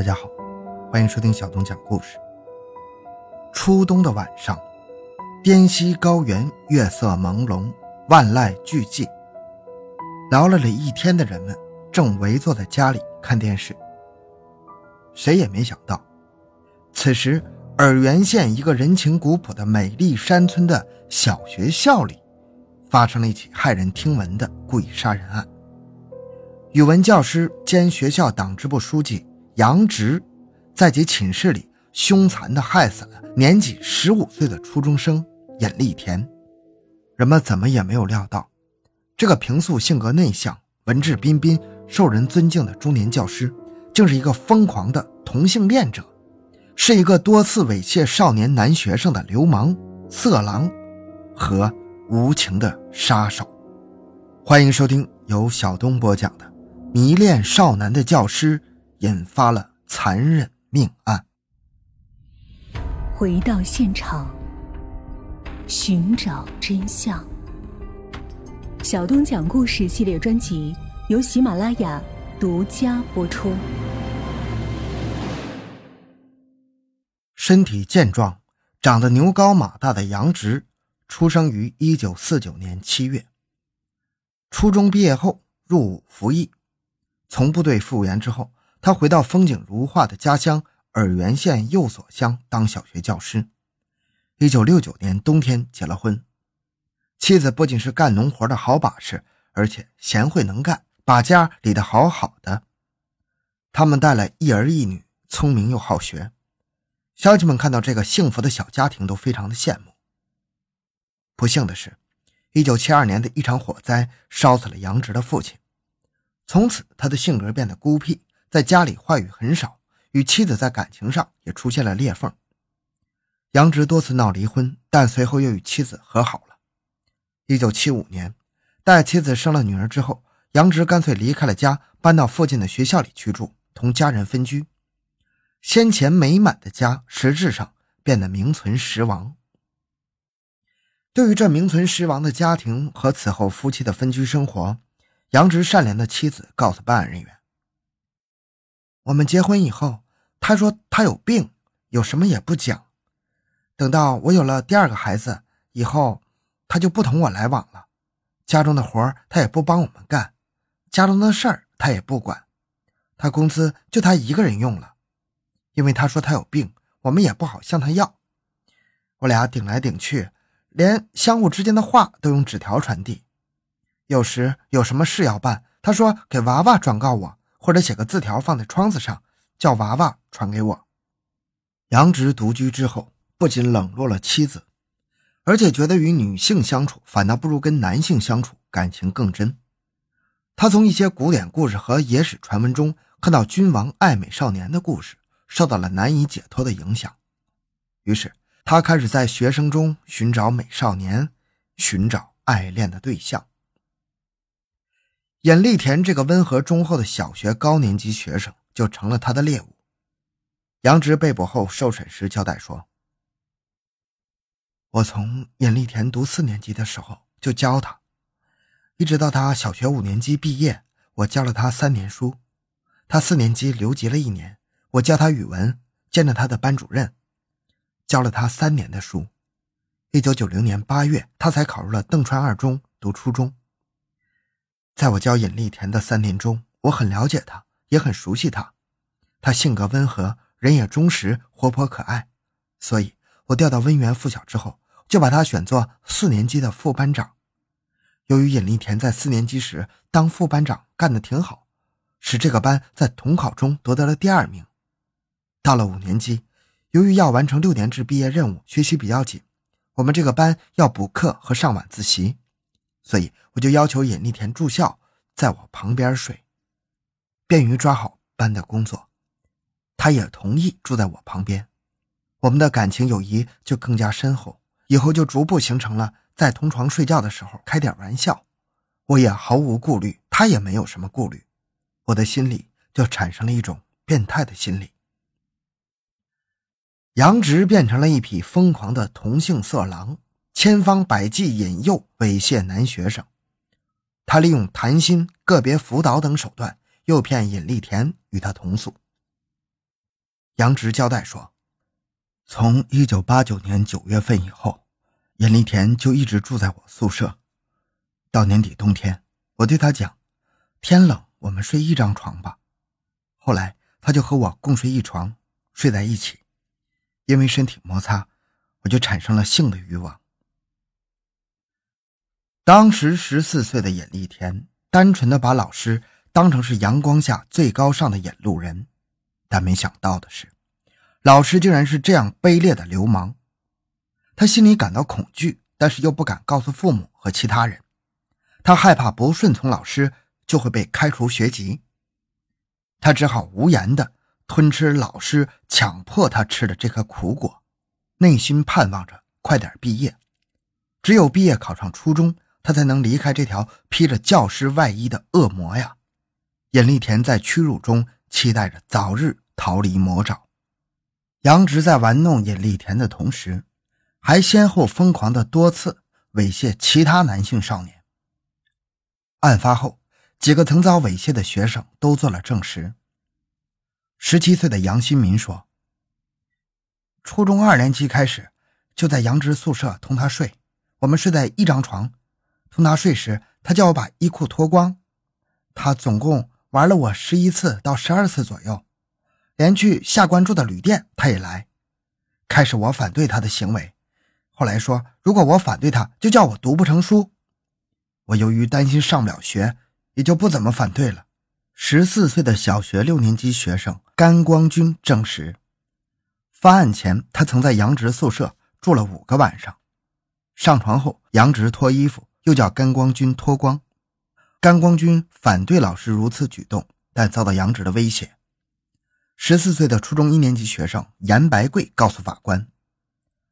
大家好，欢迎收听小东讲故事。初冬的晚上，滇西高原月色朦胧，万籁俱寂。劳累了一天的人们正围坐在家里看电视。谁也没想到，此时洱源县一个人情古朴的美丽山村的小学校里，发生了一起骇人听闻的故意杀人案。语文教师兼学校党支部书记杨直，在其寝室里凶残地害死了年仅十五岁的初中生尹丽田。人们怎么也没有料到，这个平素性格内向、文质彬彬、受人尊敬的中年教师，竟是一个疯狂的同性恋者，是一个多次猥亵少年男学生的流氓、色狼和无情的杀手。欢迎收听由小东播讲的。迷恋少男的教师引发了残忍命案。回到现场，寻找真相。小东讲故事系列专辑由喜马拉雅独家播出。身体健壮、长得牛高马大的杨直，出生于一九四九年七月。初中毕业后入伍服役。从部队复员之后，他回到风景如画的家乡洱源县右所乡当小学教师。一九六九年冬天结了婚，妻子不仅是干农活的好把式，而且贤惠能干，把家理得好好的。他们带了一儿一女，聪明又好学。乡亲们看到这个幸福的小家庭，都非常的羡慕。不幸的是，一九七二年的一场火灾烧死了杨直的父亲。从此，他的性格变得孤僻，在家里话语很少，与妻子在感情上也出现了裂缝。杨直多次闹离婚，但随后又与妻子和好了。一九七五年，待妻子生了女儿之后，杨直干脆离开了家，搬到附近的学校里居住，同家人分居。先前美满的家，实质上变得名存实亡。对于这名存实亡的家庭和此后夫妻的分居生活，杨直善良的妻子告诉办案人员：“我们结婚以后，他说他有病，有什么也不讲。等到我有了第二个孩子以后，他就不同我来往了。家中的活他也不帮我们干，家中的事儿他也不管。他工资就他一个人用了，因为他说他有病，我们也不好向他要。我俩顶来顶去，连相互之间的话都用纸条传递。”有时有什么事要办，他说给娃娃转告我，或者写个字条放在窗子上，叫娃娃传给我。杨直独居之后，不仅冷落了妻子，而且觉得与女性相处反倒不如跟男性相处感情更真。他从一些古典故事和野史传闻中看到君王爱美少年的故事，受到了难以解脱的影响。于是他开始在学生中寻找美少年，寻找爱恋的对象。尹丽田这个温和忠厚的小学高年级学生就成了他的猎物。杨直被捕后受审时交代说：“我从尹丽田读四年级的时候就教他，一直到他小学五年级毕业，我教了他三年书。他四年级留级了一年，我教他语文，见着他的班主任，教了他三年的书。一九九零年八月，他才考入了邓川二中读初中。”在我教尹丽田的三年中，我很了解他，也很熟悉他。他性格温和，人也忠实、活泼可爱，所以我调到温源附小之后，就把他选做四年级的副班长。由于尹丽田在四年级时当副班长干得挺好，使这个班在统考中夺得了第二名。到了五年级，由于要完成六年制毕业任务，学习比较紧，我们这个班要补课和上晚自习。所以我就要求尹丽田住校，在我旁边睡，便于抓好班的工作。他也同意住在我旁边，我们的感情友谊就更加深厚。以后就逐步形成了在同床睡觉的时候开点玩笑，我也毫无顾虑，他也没有什么顾虑，我的心里就产生了一种变态的心理。杨直变成了一匹疯狂的同性色狼。千方百计引诱、猥亵男学生，他利用谈心、个别辅导等手段，诱骗尹丽田与他同宿。杨直交代说：“从一九八九年九月份以后，尹立田就一直住在我宿舍。到年底冬天，我对他讲：‘天冷，我们睡一张床吧。’后来他就和我共睡一床，睡在一起。因为身体摩擦，我就产生了性的欲望。当时十四岁的尹立田，单纯的把老师当成是阳光下最高尚的引路人。”但没想到的是，老师竟然是这样卑劣的流氓。他心里感到恐惧，但是又不敢告诉父母和其他人。他害怕不顺从老师就会被开除学籍，他只好无言的吞吃老师强迫他吃的这颗苦果，内心盼望着快点毕业。只有毕业考上初中，他才能离开这条披着教师外衣的恶魔呀！尹立田在屈辱中。期待着早日逃离魔爪。杨直在玩弄尹立田的同时，还先后疯狂的多次猥亵其他男性少年。案发后，几个曾遭猥亵的学生都做了证实。十七岁的杨新民说：“初中二年级开始，就在杨直宿舍同他睡，我们睡在一张床。同他睡时，他叫我把衣裤脱光。他总共……”玩了我十一次到十二次左右，连去下关住的旅店他也来。开始我反对他的行为，后来说如果我反对他，就叫我读不成书。我由于担心上不了学，也就不怎么反对了。十四岁的小学六年级学生甘光军证实，发案前他曾在杨直宿舍住了五个晚上。上床后，杨直脱衣服，又叫甘光军脱光。甘光军反对老师如此举动，但遭到杨直的威胁。十四岁的初中一年级学生严白贵告诉法官：“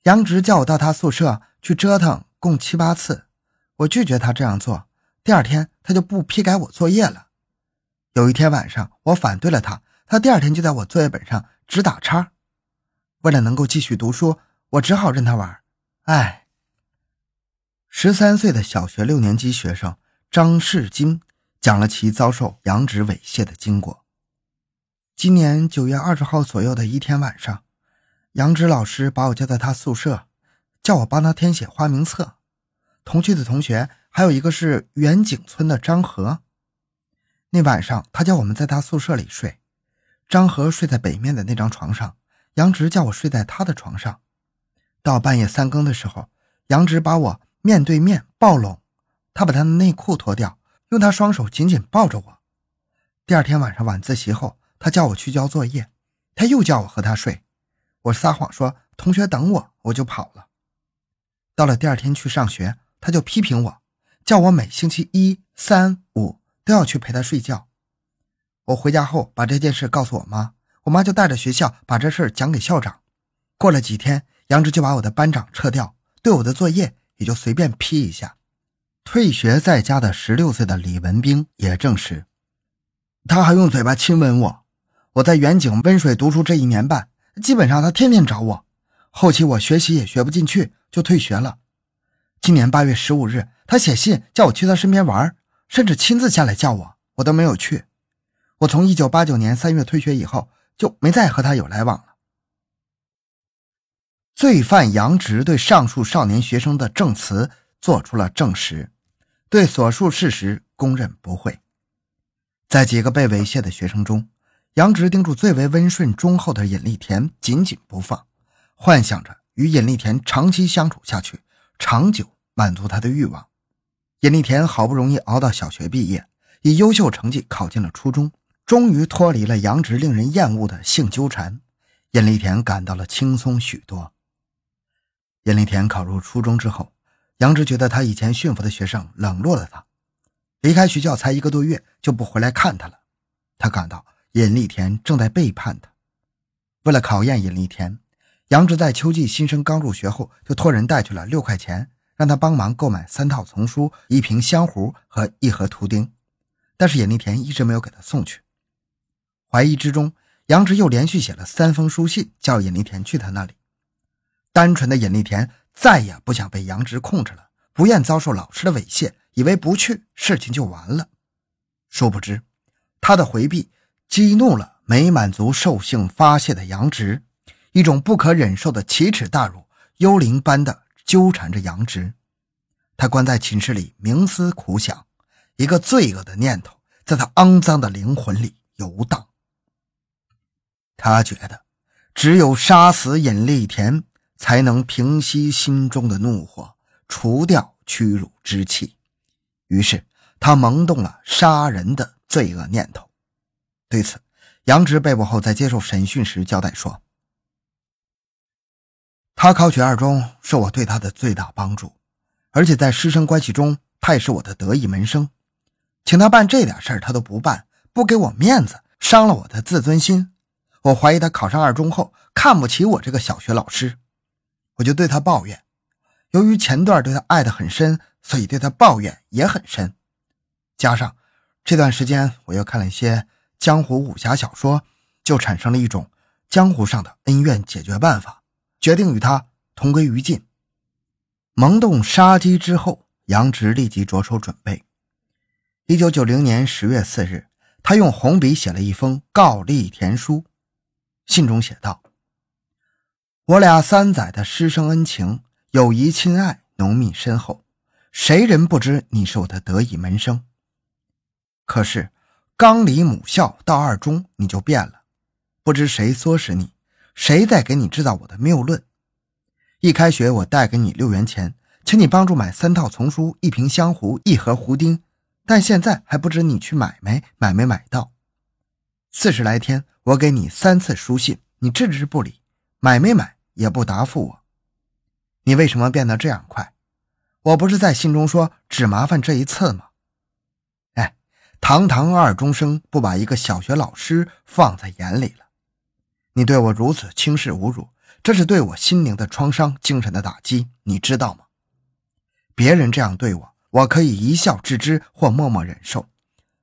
杨直叫我到他宿舍去折腾，共七八次，我拒绝他这样做。第二天他就不批改我作业了。有一天晚上，我反对了他，他第二天就在我作业本上只打叉。为了能够继续读书，我只好任他玩。哎。”十三岁的小学六年级学生。张世金讲了其遭受杨直猥亵的经过。今年九月二十号左右的一天晚上，杨直老师把我叫到他宿舍，叫我帮他填写花名册。同去的同学还有一个是远景村的张和。那晚上，他叫我们在他宿舍里睡，张和睡在北面的那张床上，杨直叫我睡在他的床上。到半夜三更的时候，杨直把我面对面抱拢。他把他的内裤脱掉，用他双手紧紧抱着我。第二天晚上晚自习后，他叫我去交作业，他又叫我和他睡。我撒谎说同学等我，我就跑了。到了第二天去上学，他就批评我，叫我每星期一、三、五都要去陪他睡觉。我回家后把这件事告诉我妈，我妈就带着学校把这事讲给校长。过了几天，杨志就把我的班长撤掉，对我的作业也就随便批一下。退学在家的十六岁的李文兵也证实，他还用嘴巴亲吻我。我在远景温水读书这一年半，基本上他天天找我。后期我学习也学不进去，就退学了。今年八月十五日，他写信叫我去他身边玩，甚至亲自下来叫我，我都没有去。我从一九八九年三月退学以后，就没再和他有来往。罪犯杨直对上述少年学生的证词做出了证实。对所述事实供认不讳。在几个被猥亵的学生中，杨直盯住最为温顺忠厚的尹立田，紧紧不放，幻想着与尹立田长期相处下去，长久满足他的欲望。尹立田好不容易熬到小学毕业，以优秀成绩考进了初中，终于脱离了杨直令人厌恶的性纠缠，尹立田感到了轻松许多。尹立田考入初中之后。杨直觉得他以前驯服的学生冷落了他，离开学校才一个多月就不回来看他了。他感到尹立田正在背叛他。为了考验尹立田，杨直在秋季新生刚入学后就托人带去了六块钱，让他帮忙购买三套丛书、一瓶香壶和一盒图钉。但是尹立田一直没有给他送去。怀疑之中，杨直又连续写了三封书信，叫尹立田去他那里。单纯的尹立田。再也不想被杨直控制了，不愿遭受老师的猥亵，以为不去事情就完了。殊不知，他的回避激怒了没满足兽性发泄的杨直，一种不可忍受的奇耻大辱，幽灵般的纠缠着杨直。他关在寝室里冥思苦想，一个罪恶的念头在他肮脏的灵魂里游荡。他觉得，只有杀死尹丽田，才能平息心中的怒火，除掉屈辱之气。于是，他萌动了杀人的罪恶念头。对此，杨直被捕后在接受审讯时交代说：“他考取二中是我对他的最大帮助，而且在师生关系中，他也是我的得意门生。请他办这点事儿，他都不办，不给我面子，伤了我的自尊心。我怀疑他考上二中后看不起我这个小学老师，我就对他抱怨。由于前段对他爱得很深，所以对他抱怨也很深。加上这段时间我又看了一些江湖武侠小说，就产生了一种江湖上的恩怨解决办法。”决定与他同归于尽。萌动杀机之后，杨直立即着手准备。一九九零年十月四日，他用红笔写了一封告立田书，信中写道：“我俩三载的师生恩情，友谊亲爱，浓密深厚，谁人不知你是我的得意门生？可是刚离母校到二中，你就变了，不知谁唆使你。”谁在给你制造我的谬论？一开学，我带给你六元钱，请你帮助买三套丛书、一瓶香壶、一盒胡丁，但现在还不知你去买没买没买到。四十来天，我给你三次书信，你置之不理，买没买也不答复我。你为什么变得这样快？我不是在信中说只麻烦这一次吗？哎，堂堂二中生，不把一个小学老师放在眼里了。你对我如此轻视侮辱，这是对我心灵的创伤、精神的打击，你知道吗？别人这样对我，我可以一笑置之或默默忍受，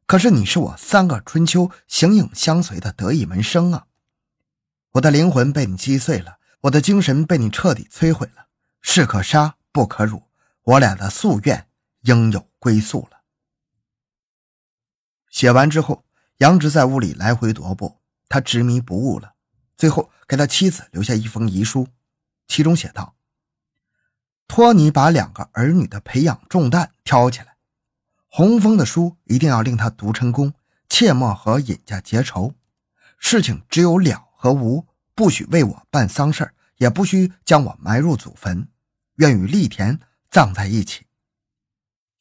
可是你是我三个春秋形影相随的得意门生啊！我的灵魂被你击碎了，我的精神被你彻底摧毁了，士可杀不可辱，我俩的夙愿应有归宿了。写完之后，杨直在屋里来回踱步，他执迷不悟了。最后给他妻子留下一封遗书，其中写道：“托你把两个儿女的培养重担挑起来，洪峰的书一定要令他读成功，切莫和尹家结仇。事情只有了和无，不许为我办丧事也不需将我埋入祖坟，愿与利田葬在一起。”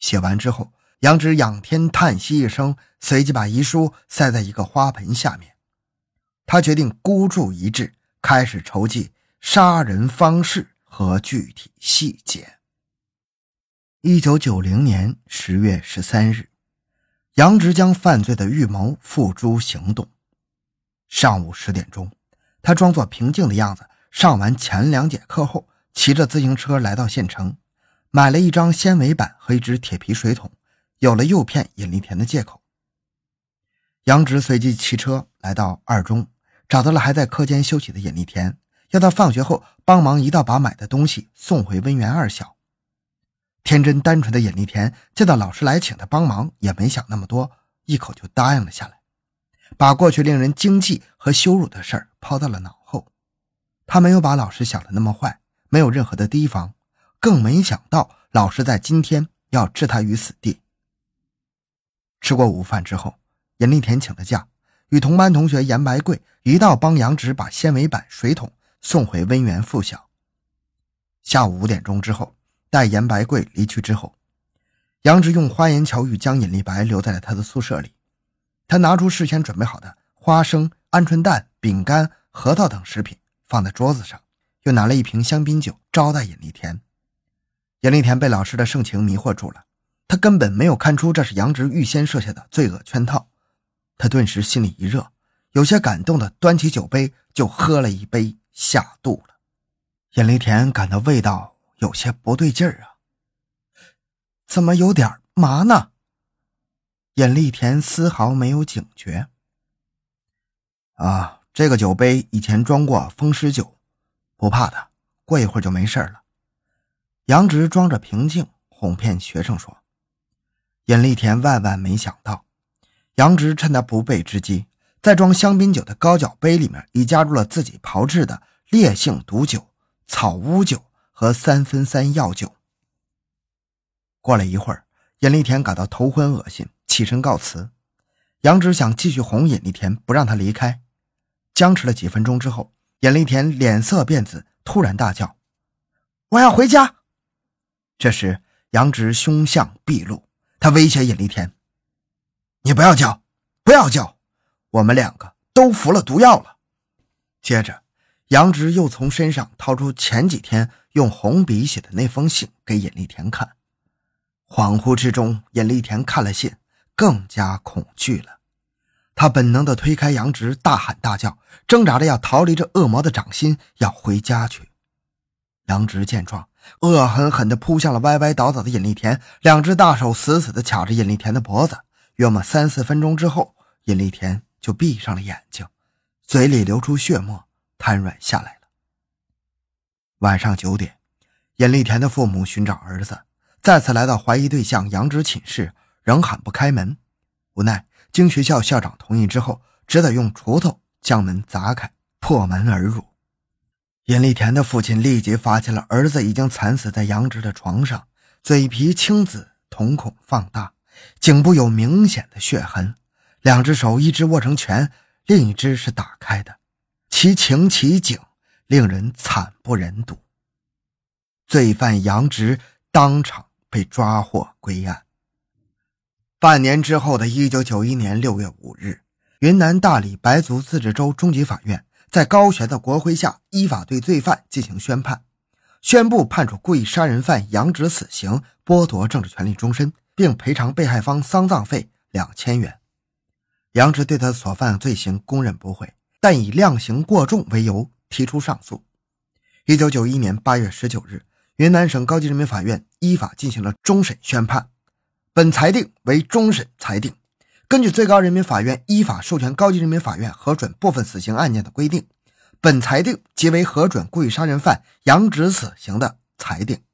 写完之后，杨直仰天叹息一声，随即把遗书塞在一个花盆下面。他决定孤注一掷，开始筹计杀人方式和具体细节。一九九零年十月十三日，杨直将犯罪的预谋付诸行动。上午十点钟，他装作平静的样子，上完前两节课后，骑着自行车来到县城，买了一张纤维板和一只铁皮水桶，有了诱骗尹立田的借口。杨直随即骑车来到二中。找到了还在课间休息的尹立田，要他放学后帮忙一道把买的东西送回温源二小。天真单纯的尹立田见到老师来请他帮忙，也没想那么多，一口就答应了下来，把过去令人惊悸和羞辱的事儿抛到了脑。他没有把老师想的那么坏，没有任何的提防，更没想到老师在今天要置他于死地。吃过午饭之后，尹立田请了假。与同班同学严白贵一道帮杨直把纤维板、水桶送回温源附小。下午五点钟之后，待严白贵离去之后，杨直用花言巧语将尹立白留在了他的宿舍里。他拿出事先准备好的花生、鹌鹑蛋、饼干、核桃等食品放在桌子上，又拿了一瓶香槟酒招待尹立田。尹立田被老师的盛情迷惑住了，他根本没有看出这是杨直预先设下的罪恶圈套。他顿时心里一热，有些感动的端起酒杯就喝了一杯，下肚了。尹立田感到味道有些不对劲儿啊，怎么有点麻呢？尹立田丝毫没有警觉。啊，这个酒杯以前装过风湿酒，不怕的，过一会儿就没事了。杨直装着平静哄骗学生说。尹立田万万没想到。杨直趁他不备之机，在装香槟酒的高脚杯里面，已加入了自己炮制的烈性毒酒、草乌酒和三分三药酒。过了一会儿，尹丽田感到头昏恶心，起身告辞。杨直想继续哄尹丽田，不让他离开。僵持了几分钟之后，尹丽田脸色变紫，突然大叫：“我要回家！”这时，杨直凶相毕露，他威胁尹丽田：“你不要叫，不要叫，我们两个都服了毒药了。”接着，杨直又从身上掏出前几天用红笔写的那封信给尹丽田看。恍惚之中，尹丽田看了信，更加恐惧了。他本能地推开杨直，大喊大叫，挣扎着要逃离这恶魔的掌心，要回家去。杨直见状，恶狠狠地扑向了歪歪倒倒的尹丽田，两只大手死死地卡着尹丽田的脖子。约莫三四分钟之后，尹丽田就闭上了眼睛，嘴里流出血沫，瘫软下来了。晚上九点，尹丽田的父母寻找儿子。再次来到怀疑对象杨直寝室，仍喊不开门。无奈，经学校校长同意之后，只得用锄头将门砸开，破门而入。尹丽田的父亲立即发现了儿子已经惨死在杨直的床上，嘴皮青紫，瞳孔放大，颈部有明显的血痕，两只手一只握成拳，另一只是打开的，其情其景，令人惨不忍睹。罪犯杨直当场。被抓获归案。半年之后的一九九一年六月五日，云南大理白族自治州中级法院在高悬的国徽下依法对罪犯进行宣判，宣布判处故意杀人犯杨直死刑，剥夺政治权利终身，并赔偿被害方丧葬费两千元。杨直对他所犯罪行供认不讳，但以量刑过重为由提出上诉。一九九一年八月十九日。云南省高级人民法院依法进行了终审宣判，本裁定为终审裁定。根据最高人民法院依法授权高级人民法院核准部分死刑案件的规定，本裁定即为核准故意杀人犯杨直死刑的裁定。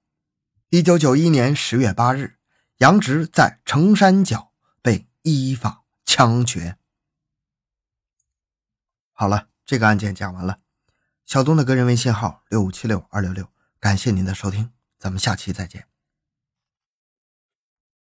一九九一年十月八日，杨直在城山脚被依法枪决。好了，这个案件讲完了。小东的个人微信号六五七六二六六。感谢您的收听，咱们下期再见。